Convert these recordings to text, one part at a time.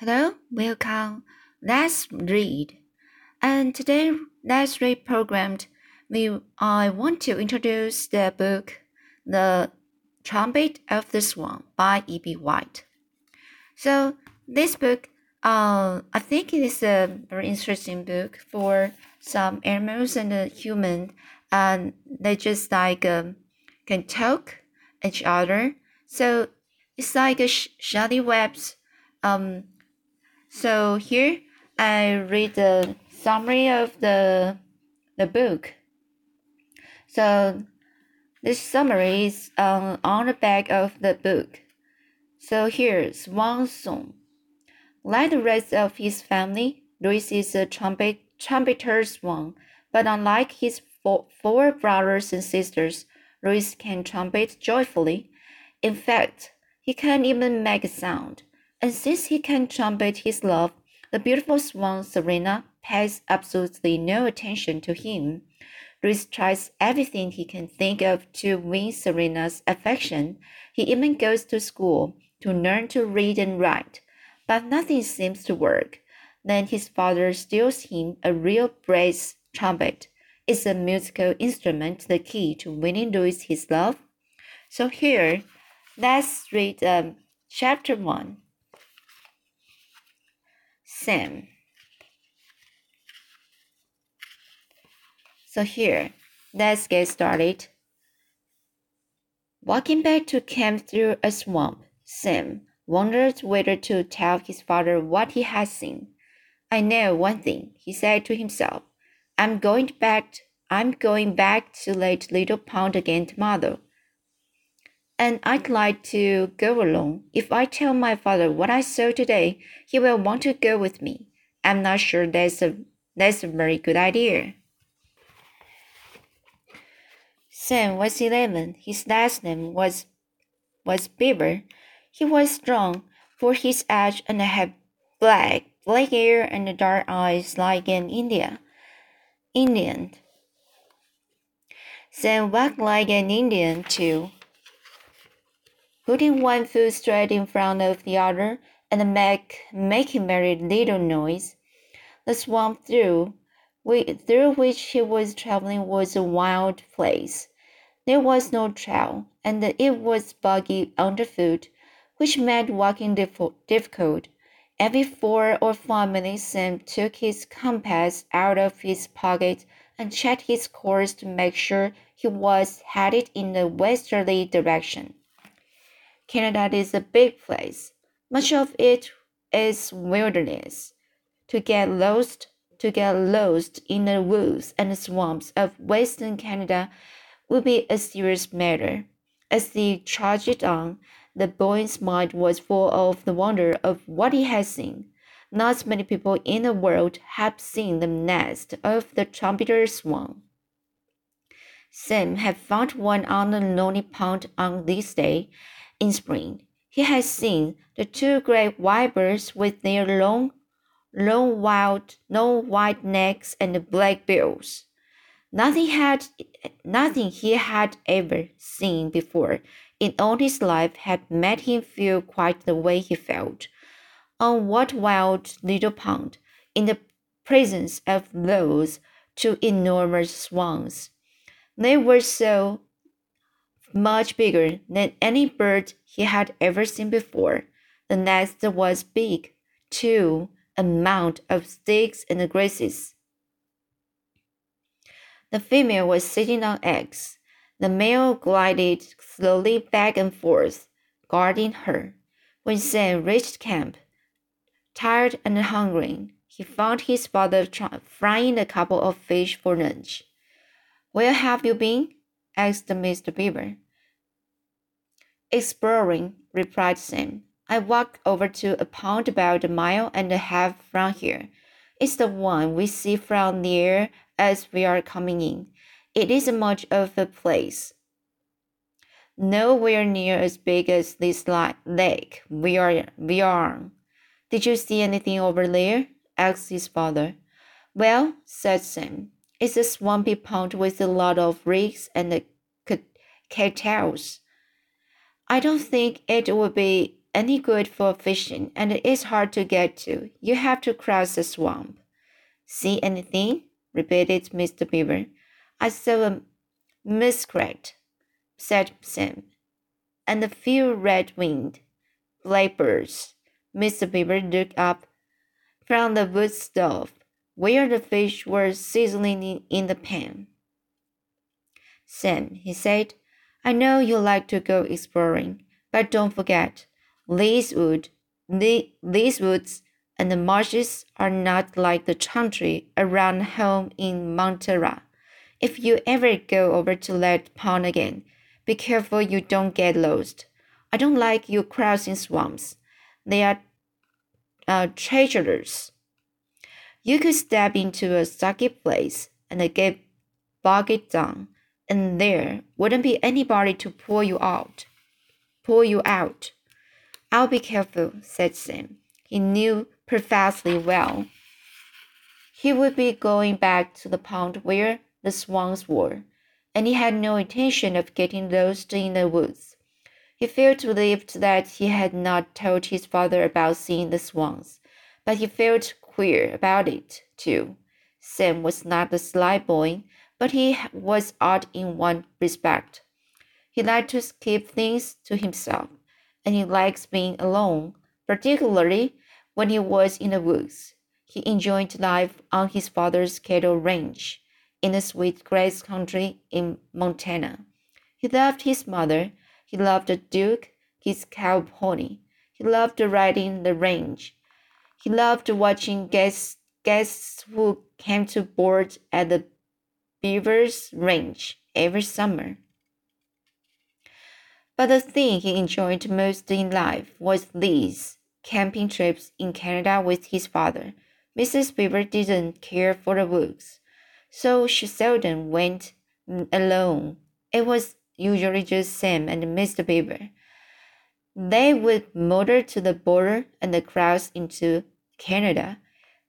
Hello, welcome. Let's read. And today, let's read programmed. We I want to introduce the book, The Trumpet of the Swan by E.B. White. So this book, uh, I think it is a very interesting book for some animals and uh, human, and they just like um, can talk each other. So it's like a sh- shiny webs. Um, so here I read the summary of the the book. So this summary is um, on the back of the book. So here, Wang Song. Like the rest of his family, Louis is a trumpet trumpeter swan, but unlike his four, four brothers and sisters, Louis can trumpet joyfully. In fact, he can even make a sound. And since he can trumpet his love, the beautiful swan Serena pays absolutely no attention to him. Louis tries everything he can think of to win Serena's affection. He even goes to school to learn to read and write, but nothing seems to work. Then his father steals him a real brass trumpet. It's a musical instrument, the key to winning Louis his love. So here, let's read um, chapter 1. Sam. So here, let's get started. Walking back to camp through a swamp, Sam wondered whether to tell his father what he had seen. I know one thing, he said to himself. I'm going back I'm going back to Lake Little Pond again tomorrow. And I'd like to go along. If I tell my father what I saw today, he will want to go with me. I'm not sure that's a that's a very good idea. Sam was eleven. His last name was was Beaver. He was strong for his age and had black black hair and dark eyes like an Indian. Indian. Sam walked like an Indian too, putting one foot straight in front of the other and make, making very little noise. The swamp through, through which he was traveling was a wild place. There was no trail, and it was boggy underfoot, which made walking difficult. Every four or five minutes, Sam took his compass out of his pocket and checked his course to make sure he was headed in the westerly direction. Canada is a big place. Much of it is wilderness. To get lost, to get lost in the woods and swamps of western Canada would be a serious matter. As they trudged on, the boy's mind was full of the wonder of what he had seen. Not many people in the world have seen the nest of the trumpeter swan. Sam had found one on the lonely pond on this day in spring. He had seen the two great birds with their long, long wild, long white necks and black bills. Nothing had, nothing he had ever seen before in all his life had made him feel quite the way he felt. On what wild little pond, in the presence of those two enormous swans. They were so much bigger than any bird he had ever seen before. The nest was big, too, a mound of sticks and grasses. The female was sitting on eggs. The male glided slowly back and forth, guarding her. When Sam reached camp, tired and hungry, he found his father frying a couple of fish for lunch. Where have you been? asked Mr. Beaver. Exploring, replied Sam. I walked over to a pond about a mile and a half from here. It's the one we see from near as we are coming in. It isn't much of a place. Nowhere near as big as this lake we are, we are on. Did you see anything over there? asked his father. Well, said Sam, it's a swampy pond with a lot of reeds and cattails. I don't think it would be any good for fishing, and it is hard to get to. You have to cross the swamp. See anything? repeated Mr. Beaver. I saw a muskrat, said Sam, and a few red-winged blackbirds. Mr. Beaver looked up from the wood stove, where the fish were sizzling in the pan. Sam, he said, I know you like to go exploring, but don't forget, these wood, these woods and the marshes are not like the country around home in Montana. If you ever go over to that pond again, be careful you don't get lost. I don't like you crossing swamps. They are uh, treacherous. You could step into a sucky place and get bogged down, and there wouldn't be anybody to pull you out. Pull you out. I'll be careful, said Sam. He knew perfectly well. He would be going back to the pond where the swans were, and he had no intention of getting lost in the woods. He felt relieved that he had not told his father about seeing the swans, but he felt queer about it, too. Sam was not a sly boy, but he was odd in one respect. He liked to keep things to himself, and he liked being alone, particularly when he was in the woods, he enjoyed life on his father's cattle ranch in the sweet grass country in Montana. He loved his mother. He loved the Duke, his cow pony. He loved riding the range. He loved watching guests, guests who came to board at the Beaver's Ranch every summer. But the thing he enjoyed most in life was these camping trips in Canada with his father. Mrs. Beaver didn't care for the woods, so she seldom went alone. It was usually just Sam and Mr. Beaver. They would motor to the border and cross into Canada.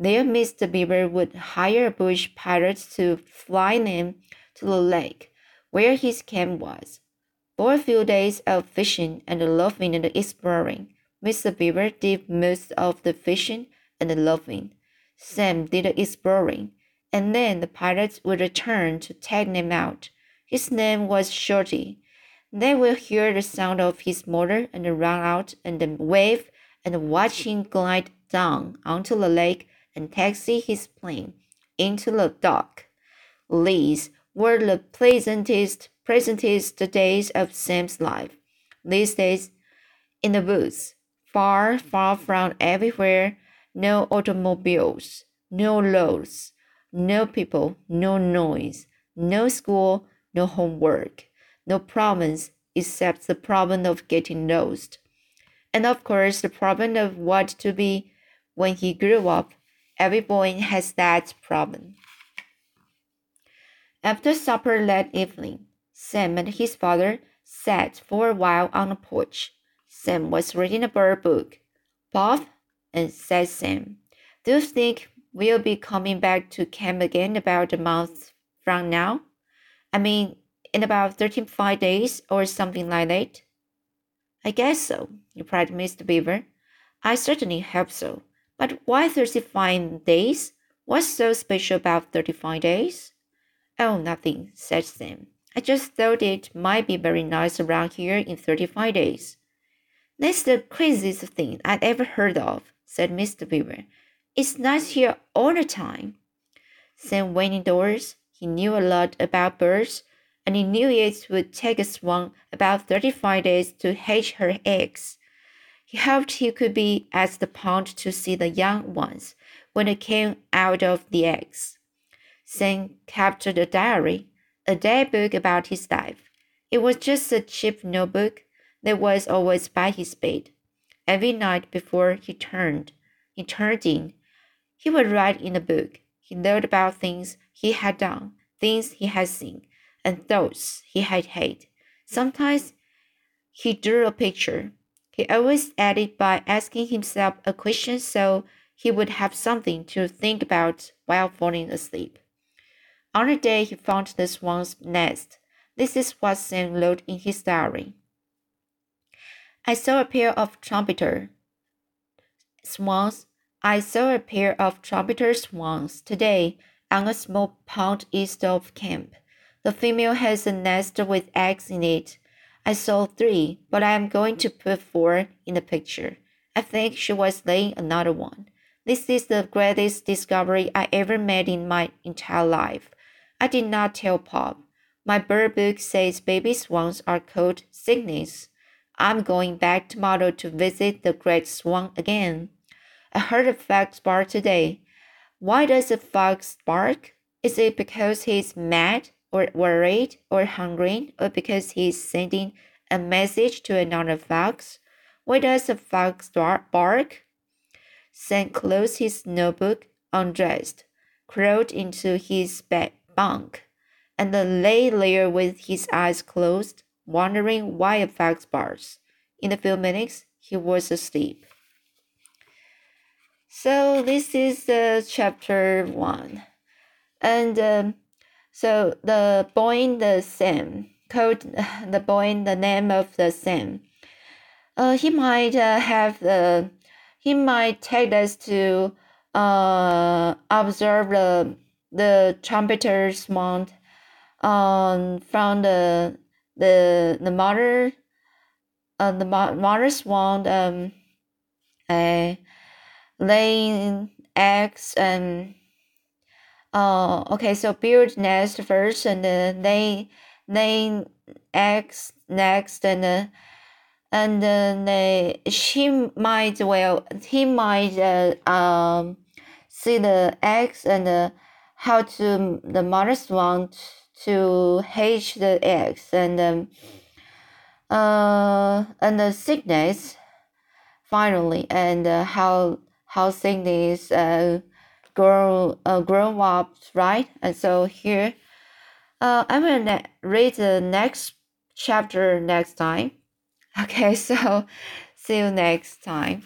There, Mr. Beaver would hire bush pirates to fly them to the lake where his camp was. For a few days of fishing and laughing and exploring, Mr. Beaver did most of the fishing and the loving. Sam did the exploring, and then the pirates would return to take them out. His name was Shorty. They would hear the sound of his motor and run out and wave and watch him glide down onto the lake and taxi his plane into the dock. These were the pleasantest, pleasantest days of Sam's life. These days in the woods, far, far from everywhere, no automobiles, no roads, no people, no noise, no school, no homework, no problems except the problem of getting lost. And of course, the problem of what to be when he grew up. Every boy has that problem. After supper that evening, Sam and his father sat for a while on the porch. Sam was reading a bird book. Bob, and said Sam, do you think we'll be coming back to camp again about a month from now? I mean, in about 35 days or something like that? I guess so, replied Mr. Beaver. I certainly hope so. But why 35 days? What's so special about 35 days? Oh, nothing, said Sam. I just thought it might be very nice around here in 35 days. That's the craziest thing I'd ever heard of, said Mr. Beaver. It's nice here all the time. Sam went indoors. He knew a lot about birds, and he knew it would take a swan about thirty-five days to hatch her eggs. He hoped he could be at the pond to see the young ones when they came out of the eggs. Sam kept a diary, a day book about his life. It was just a cheap notebook that was always by his bed. Every night before he turned, he turned in, he would write in the book. He wrote about things he had done, things he had seen, and thoughts he had had. Sometimes he drew a picture. He always added by asking himself a question so he would have something to think about while falling asleep. On a day he found the swan's nest. This is what Sam wrote in his diary. I saw a pair of trumpeter swans. I saw a pair of trumpeter swans today on a small pond east of camp. The female has a nest with eggs in it. I saw three, but I am going to put four in the picture. I think she was laying another one. This is the greatest discovery I ever made in my entire life. I did not tell Pop. My bird book says baby swans are called cygnets. I'm going back tomorrow to visit the great swan again. I heard a fox bark today. Why does a fox bark? Is it because he's mad or worried or hungry or because he's sending a message to another fox? Why does a fox bark? Sam closed his notebook, undressed, crawled into his bed bunk, and lay there with his eyes closed, wondering why a fox barks. In a few minutes, he was asleep. So this is uh, chapter one, and um, so the boy the Sam called the boy the name of the Sam. Uh, he might uh, have the he might take us to uh observe the the trumpeters mount um from the the the mother uh, the mother's swan um uh, laying eggs and uh okay so build nest first and then lay lay eggs next and uh, and then they she might well he might uh, um see the eggs and uh, how to the mothers want to hatch the eggs and um, uh and the cygnets finally and uh, how how cygnets uh grow uh, grow up right? And so here uh i will read the next chapter next time. Okay so see you next time